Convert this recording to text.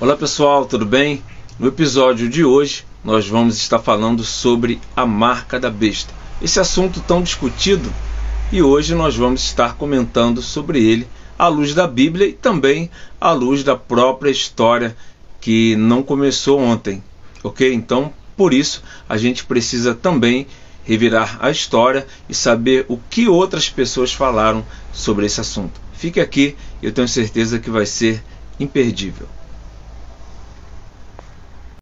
Olá pessoal, tudo bem? No episódio de hoje nós vamos estar falando sobre a marca da besta. Esse assunto tão discutido e hoje nós vamos estar comentando sobre ele à luz da Bíblia e também à luz da própria história que não começou ontem, ok? Então por isso a gente precisa também revirar a história e saber o que outras pessoas falaram sobre esse assunto. Fique aqui, eu tenho certeza que vai ser imperdível.